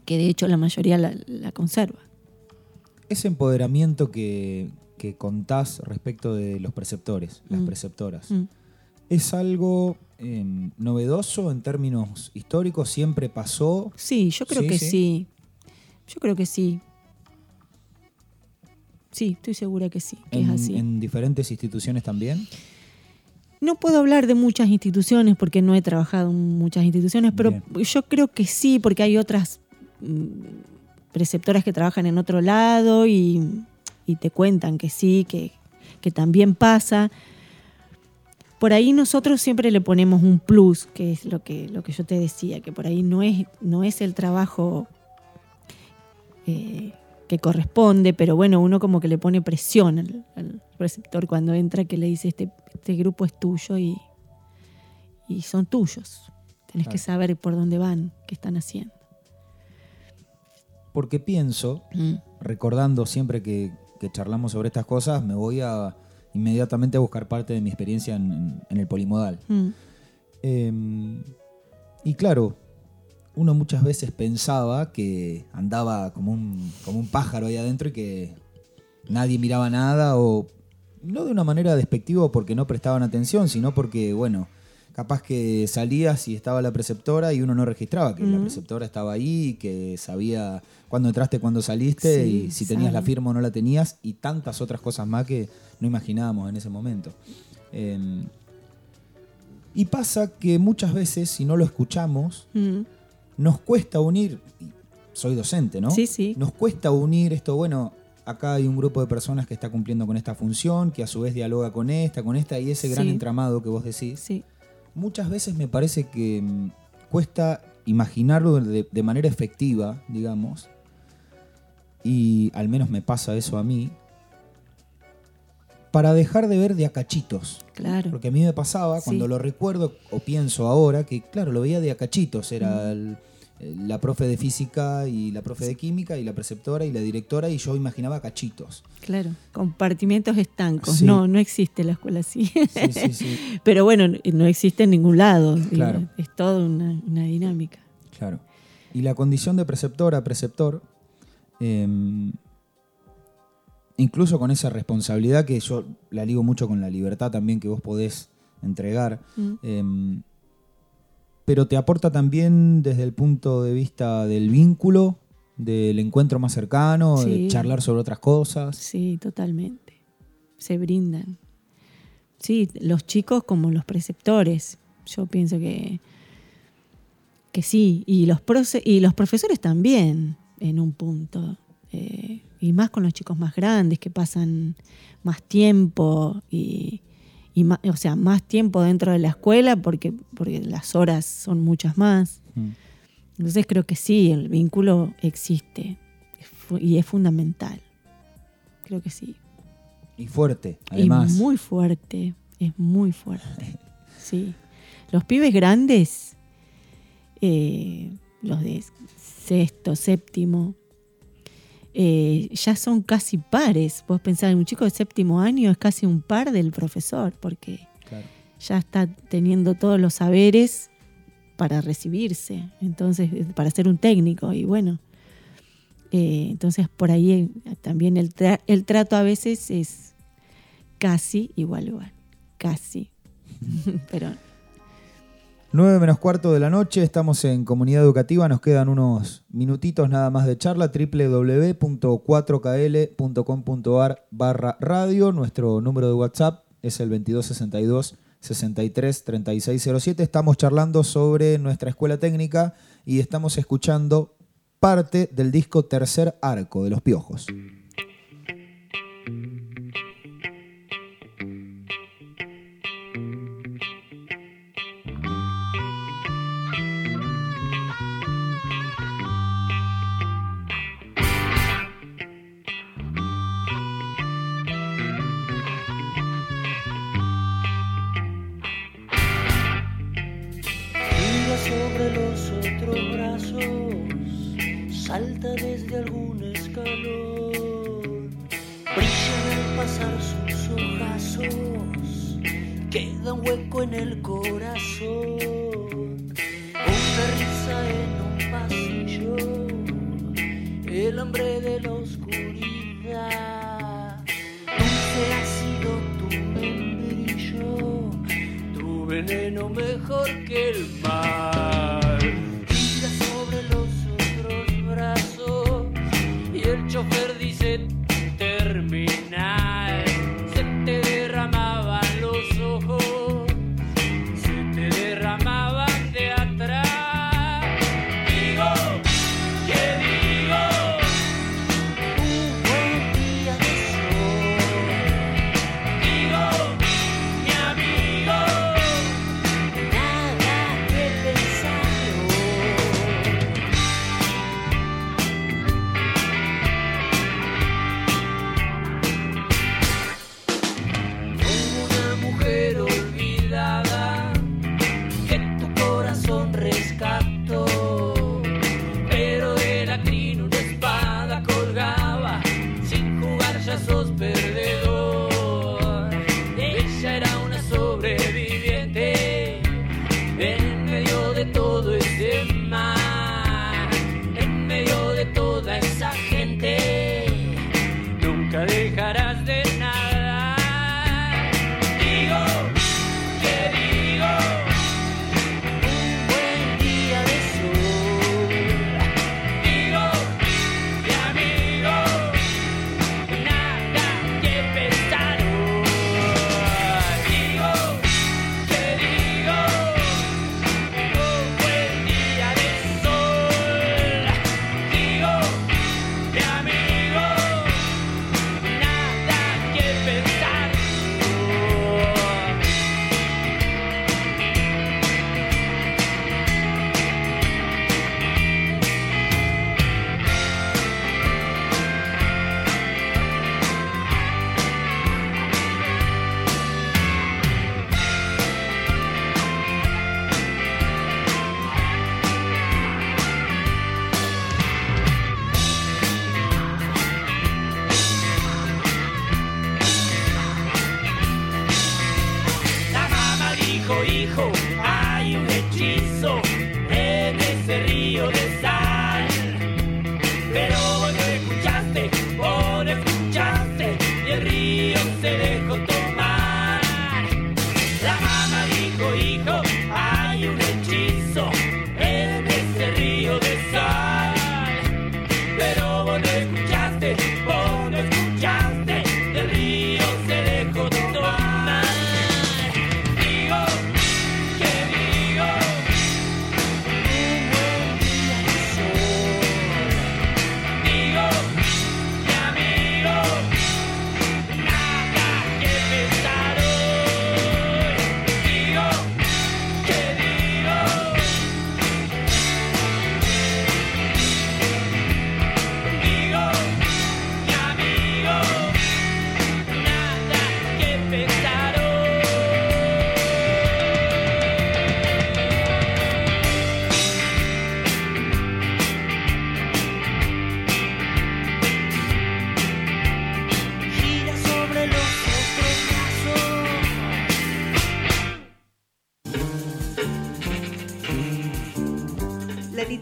[SPEAKER 3] que de hecho la mayoría la, conserva.
[SPEAKER 2] Ese empoderamiento que, contás respecto de los preceptores, las mm. preceptoras, mm. ¿es algo em, novedoso en términos históricos? ¿Siempre pasó?
[SPEAKER 3] Sí, yo creo que sí. Yo creo que sí. Sí, estoy segura que sí, que
[SPEAKER 2] ¿En,
[SPEAKER 3] es así.
[SPEAKER 2] ¿En diferentes instituciones también?
[SPEAKER 3] No puedo hablar de muchas instituciones porque no he trabajado en muchas instituciones, pero yo creo que sí, porque hay otras mm, preceptoras que trabajan en otro lado y, te cuentan que sí, que, también pasa. Por ahí nosotros siempre le ponemos un plus, que es lo que, lo que yo te decía, que por ahí no es, no es el trabajo eh, que corresponde, pero bueno, uno como que le pone presión al, receptor cuando entra, que le dice, este, este grupo es tuyo y, y son tuyos. Tenés que saber por dónde van, qué están haciendo.
[SPEAKER 2] Porque pienso, mm. recordando siempre que, charlamos sobre estas cosas, me voy a inmediatamente a buscar parte de mi experiencia en, el polimodal. Mm. Em, y claro, uno muchas veces pensaba que andaba como un, como un pájaro ahí adentro y que nadie miraba nada o no de una manera despectiva porque no prestaban atención, sino porque, bueno, capaz que salías y estaba la preceptora y uno no registraba que la preceptora estaba ahí, que sabía cuándo entraste, cuándo saliste y si tenías la firma o no la tenías y tantas otras cosas más que no imaginábamos en ese momento. Em, y pasa que muchas veces, si no lo escuchamos, nos cuesta unir, soy docente, ¿no?
[SPEAKER 3] Sí, sí.
[SPEAKER 2] Nos cuesta unir esto, bueno, acá hay un grupo de personas que está cumpliendo con esta función, que a su vez dialoga con esta, con esta, y ese gran entramado que vos decís.
[SPEAKER 3] Sí.
[SPEAKER 2] Muchas veces me parece que mm, cuesta imaginarlo de, manera efectiva, digamos, y al menos me pasa eso a mí, para dejar de ver de a cachitos.
[SPEAKER 3] Claro.
[SPEAKER 2] Porque a mí me pasaba, cuando
[SPEAKER 3] Sí.
[SPEAKER 2] lo recuerdo o pienso ahora, que claro, lo veía de a cachitos. Era el- la profe de física y la profe de química y la preceptora y la directora y yo imaginaba cachitos.
[SPEAKER 3] Claro, compartimientos estancos.
[SPEAKER 2] Sí.
[SPEAKER 3] No, no existe la escuela así.
[SPEAKER 2] Sí, sí, sí.
[SPEAKER 3] Pero bueno, no existe en ningún lado.
[SPEAKER 2] Claro.
[SPEAKER 3] Es toda una, una dinámica.
[SPEAKER 2] Claro. Y la condición de preceptora, preceptor, eh, incluso con esa responsabilidad que yo la ligo mucho con la libertad también que vos podés entregar,
[SPEAKER 3] Mm.
[SPEAKER 2] eh, pero te aporta también desde el punto de vista del vínculo, del encuentro más cercano, de charlar sobre otras cosas.
[SPEAKER 3] Sí, totalmente. Se brindan. Sí, los chicos como los preceptores. Yo pienso que, que sí. Y los, y los profesores también, en un punto. Eh, y más con los chicos más grandes que pasan más tiempo y, y ma- o sea, más tiempo dentro de la escuela porque, porque las horas son muchas más.
[SPEAKER 2] Mm.
[SPEAKER 3] Entonces creo que sí, el vínculo existe y es fundamental. Creo que sí.
[SPEAKER 2] Y fuerte, además.
[SPEAKER 3] Y muy fuerte, es muy fuerte. Sí. Los pibes grandes, eh, los de sexto, séptimo, eh, ya son casi pares. Vos pensás, un chico de séptimo año es casi un par del profesor, porque
[SPEAKER 2] Claro.
[SPEAKER 3] ya está teniendo todos los saberes para recibirse, entonces, eh, para ser un técnico. Y bueno, eh, entonces por ahí también el, tra- el trato a veces es casi igual, igual, casi. Pero
[SPEAKER 2] 9 menos cuarto de la noche, estamos en comunidad educativa, nos quedan unos minutitos nada más de charla, www.4kl.com.ar barra radio, nuestro número de WhatsApp es el 2262 63 3607, estamos charlando sobre nuestra escuela técnica y estamos escuchando parte del disco Tercer Arco de los Piojos.
[SPEAKER 4] Corazón, una risa en un pasillo, el hambre de la oscuridad, dulce ha sido tu membrillo tu veneno mejor que el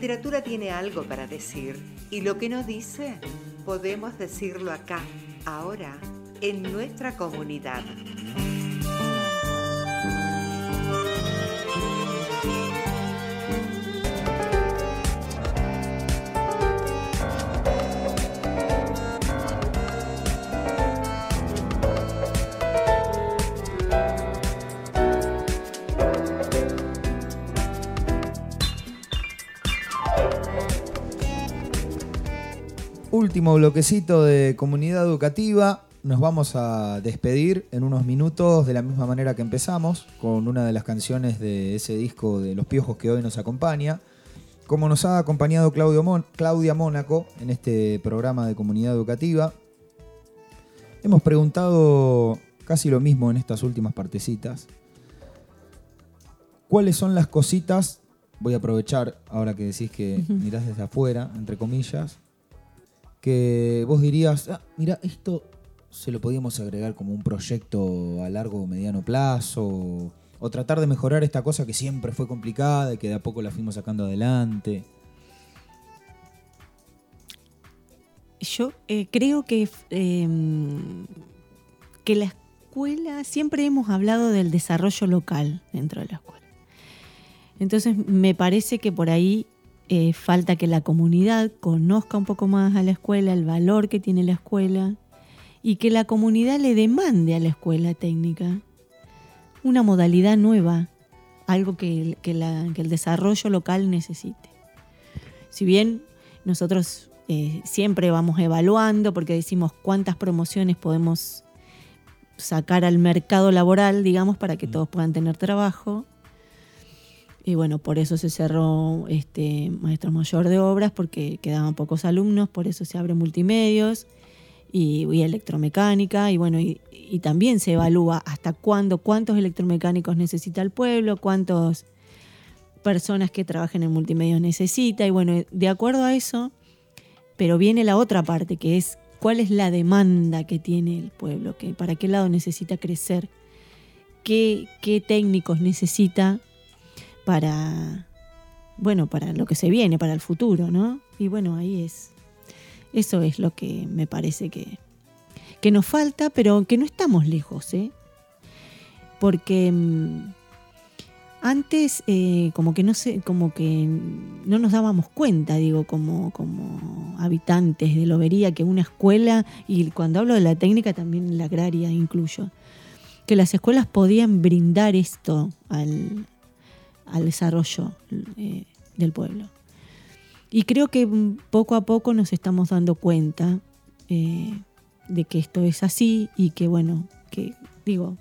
[SPEAKER 1] literatura tiene algo para decir y lo que no dice podemos decirlo acá, ahora, en nuestra comunidad.
[SPEAKER 2] Último bloquecito de comunidad educativa. Nos vamos a despedir en unos minutos de la misma manera que empezamos, con una de las canciones de ese disco de Los Piojos que hoy nos acompaña. Como nos ha acompañado Claudio Mon- Claudia Mónaco en este programa de comunidad educativa, hemos preguntado casi lo mismo en estas últimas partecitas. ¿Cuáles son las cositas? Voy a aprovechar ahora que decís que mirás desde afuera, entre comillas, que vos dirías, ah, mira, esto se lo podíamos agregar como un proyecto a largo o mediano plazo, o, tratar de mejorar esta cosa que siempre fue complicada y que de a poco la fuimos sacando adelante.
[SPEAKER 3] Yo eh, creo que, eh, que la escuela, siempre hemos hablado del desarrollo local dentro de la escuela. Entonces me parece que por ahí eh, falta que la comunidad conozca un poco más a la escuela, el valor que tiene la escuela y que la comunidad le demande a la escuela técnica una modalidad nueva, algo que el, que la- que el desarrollo local necesite. Si bien nosotros eh, siempre vamos evaluando porque decimos cuántas promociones podemos sacar al mercado laboral, digamos, para que todos puedan tener trabajo. Y bueno, por eso se cerró este maestro mayor de obras, porque quedaban pocos alumnos, por eso se abre multimedios y, y electromecánica, y bueno, y, también se evalúa hasta cuándo, cuántos electromecánicos necesita el pueblo, cuántas personas que trabajen en multimedios necesita, y bueno, de acuerdo a eso, pero viene la otra parte, que es cuál es la demanda que tiene el pueblo, que, para qué lado necesita crecer, qué técnicos necesita para, bueno, para lo que se viene, para el futuro, ¿no? Y bueno, ahí es, eso es lo que me parece que, que nos falta, pero que no estamos lejos, ¿eh? Porque mm, antes eh, como que no sé, como que no nos dábamos cuenta, digo, como, como habitantes de Lobería, que una escuela, y cuando hablo de la técnica también la agraria incluyo, que las escuelas podían brindar esto al, al desarrollo eh, del pueblo. Y creo que poco a poco nos estamos dando cuenta eh, de que esto es así y que, bueno, que digo,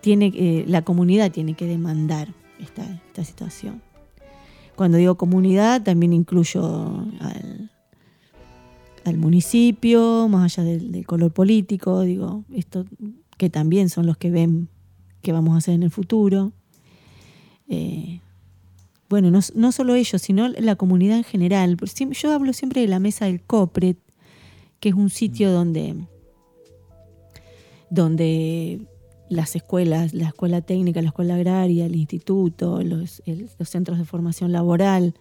[SPEAKER 3] tiene, eh, la comunidad tiene que demandar esta, esta situación. Cuando digo comunidad, también incluyo al, al municipio, más allá del, del color político, digo, esto que también son los que ven qué vamos a hacer en el futuro. Eh, bueno, no, no solo ellos, sino la comunidad en general. Yo hablo siempre de la mesa del COPRET, que es un sitio donde, donde las escuelas, la escuela técnica, la escuela agraria, el instituto, los, el- los centros de formación laboral,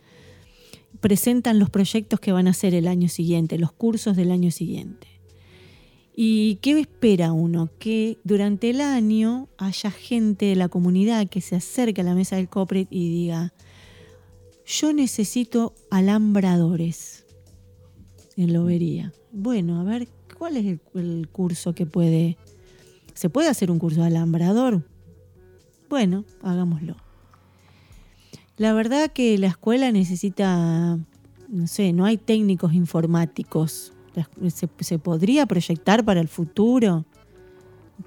[SPEAKER 3] presentan los proyectos que van a hacer el año siguiente, los cursos del año siguiente. ¿Y qué espera uno? Que durante el año haya gente de la comunidad que se acerque a la mesa del COPRET y diga, yo necesito alambradores en Lobería. Bueno, a ver, ¿cuál es el, el curso que puede... ¿Se puede hacer un curso de alambrador? Bueno, hagámoslo. La verdad que la escuela necesita, no sé, no hay técnicos informáticos. ¿Se, podría proyectar para el futuro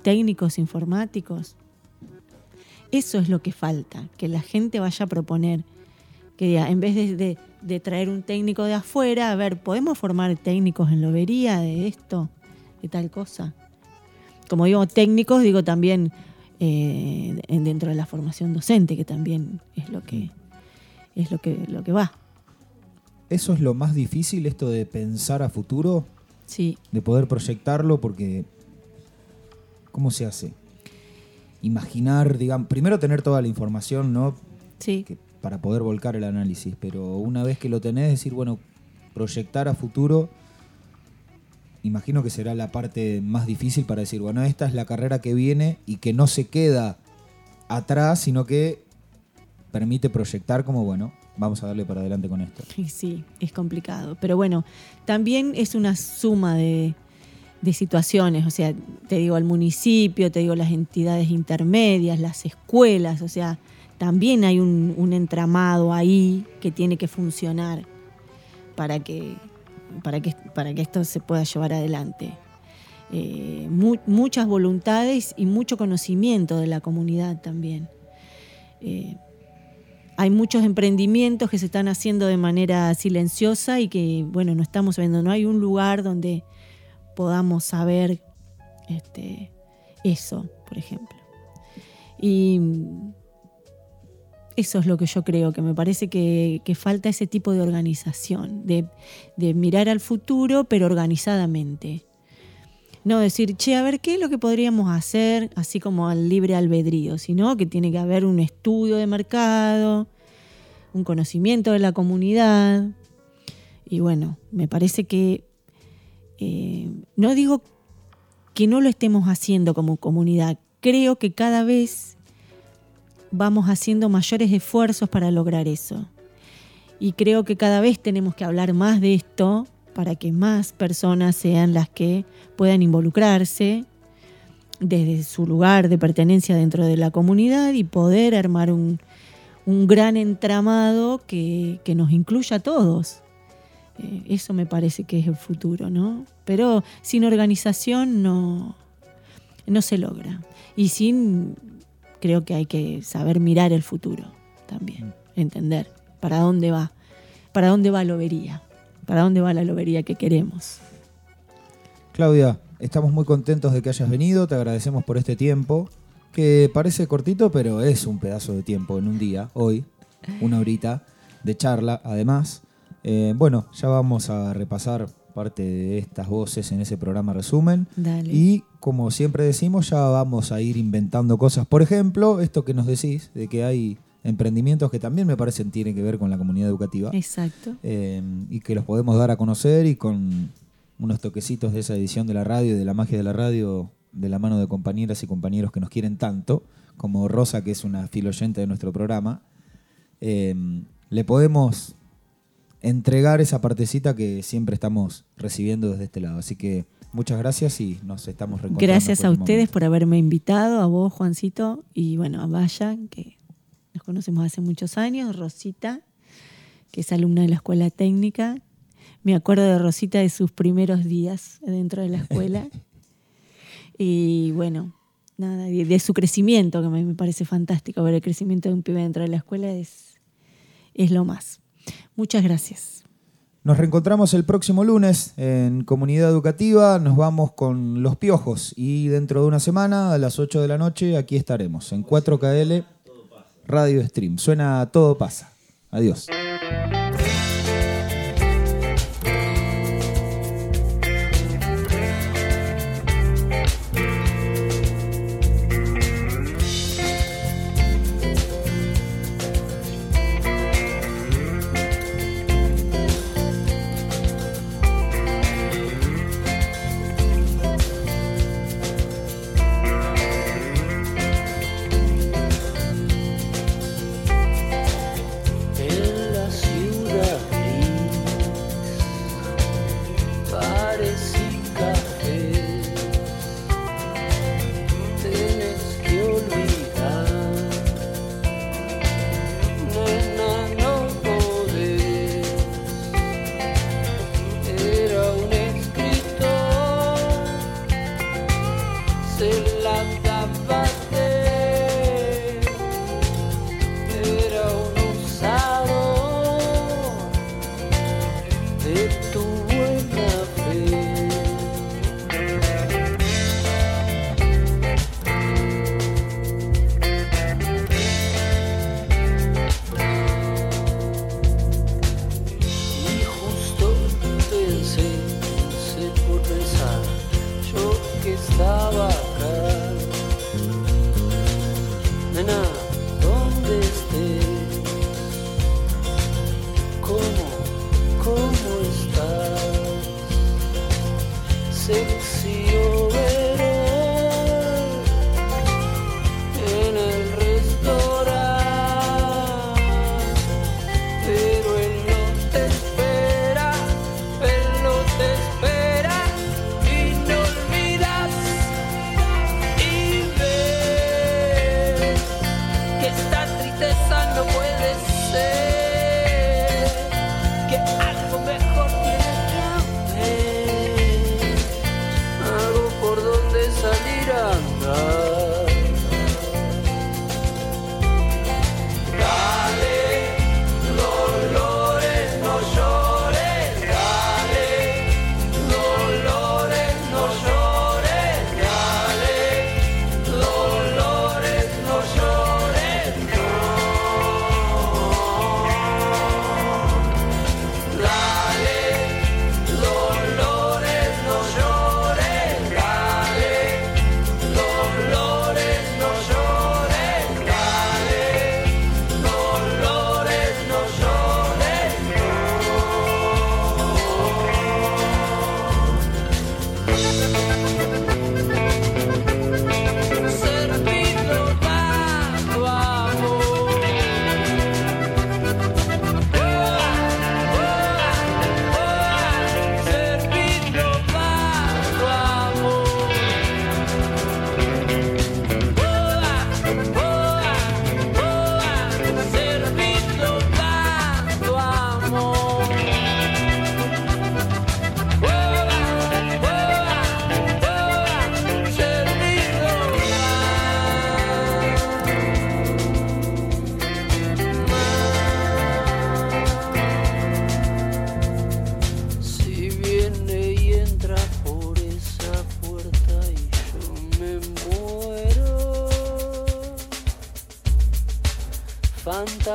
[SPEAKER 3] técnicos informáticos? Eso es lo que falta, que la gente vaya a proponer, que diga, en vez de, traer un técnico de afuera, a ver, ¿podemos formar técnicos en lobería de esto, de tal cosa? Como digo técnicos, digo también eh, en- dentro de la formación docente, que también es lo que, es lo que, lo que va.
[SPEAKER 2] Eso es lo más difícil, esto de pensar a futuro,
[SPEAKER 3] Sí,
[SPEAKER 2] de poder proyectarlo, porque ¿cómo se hace? Imaginar, digamos, primero tener toda la información, ¿no?
[SPEAKER 3] sí.
[SPEAKER 2] Que para poder volcar el análisis, pero una vez que lo tenés, decir, bueno, proyectar a futuro, imagino que será la parte más difícil para decir, bueno, esta es la carrera que viene y que no se queda atrás, sino que permite proyectar como, bueno, vamos a darle para adelante con esto.
[SPEAKER 3] Sí, es complicado. Pero bueno, también es una suma de, situaciones, o sea, te digo el municipio, te digo las entidades intermedias, las escuelas, o sea, también hay un, entramado ahí que tiene que funcionar para que, para que, para que esto se pueda llevar adelante. Eh, mu- muchas voluntades y mucho conocimiento de la comunidad también. Eh, hay muchos emprendimientos que se están haciendo de manera silenciosa y que, bueno, no estamos viendo, no hay un lugar donde podamos saber este, eso, por ejemplo. Y eso es lo que yo creo, que me parece que, falta ese tipo de organización, de mirar al futuro, pero organizadamente. No decir, che, a ver, ¿qué es lo que podríamos hacer? Así como al libre albedrío, sino que tiene que haber un estudio de mercado, un conocimiento de la comunidad. Y bueno, me parece que, eh, no digo que no lo estemos haciendo como comunidad, creo que cada vez vamos haciendo mayores esfuerzos para lograr eso. Y creo que cada vez tenemos que hablar más de esto para que más personas sean las que puedan involucrarse desde su lugar de pertenencia dentro de la comunidad y poder armar un, un gran entramado que, que nos incluya a todos. Eh, eso me parece que es el futuro, ¿no? Pero sin organización no, no se logra. Y sin, creo que hay que saber mirar el futuro también, entender para dónde va, para dónde va la lobería, para dónde va la lobería que queremos.
[SPEAKER 2] Claudia, estamos muy contentos de que hayas venido, te agradecemos por este tiempo, que parece cortito, pero es un pedazo de tiempo en un día, hoy, una horita de charla, además. Eh, bueno, ya vamos a repasar parte de estas voces en ese programa resumen.
[SPEAKER 3] Dale.
[SPEAKER 2] Y como siempre decimos, ya vamos a ir inventando cosas. Por ejemplo, esto que nos decís, de que hay emprendimientos que también me parecen tienen que ver con la comunidad educativa
[SPEAKER 3] Exacto.
[SPEAKER 2] eh, y que los podemos dar a conocer y con unos toquecitos de esa edición de la radio y de la magia de la radio de la mano de compañeras y compañeros que nos quieren tanto, como Rosa, que es una fiel oyente de nuestro programa, eh, le podemos entregar esa partecita que siempre estamos recibiendo desde este lado. Así que muchas gracias y nos estamos reencontrando.
[SPEAKER 3] Gracias a ustedes
[SPEAKER 2] momento.
[SPEAKER 3] por haberme invitado, a vos, Juancito, y bueno, a Vaya, que nos conocemos hace muchos años, Rosita, que es alumna de la escuela técnica. Me acuerdo de Rosita de sus primeros días dentro de la escuela. y bueno, nada, de, de su crecimiento, que me, me parece fantástico ver el crecimiento de un pibe dentro de la escuela, es, es lo más. Muchas gracias.
[SPEAKER 2] Nos reencontramos el próximo lunes en Comunidad Educativa. Nos vamos con Los Piojos y dentro de una semana, a las 8 de la noche, aquí estaremos en 4KL Radio Stream. Suena Todo pasa. Adiós.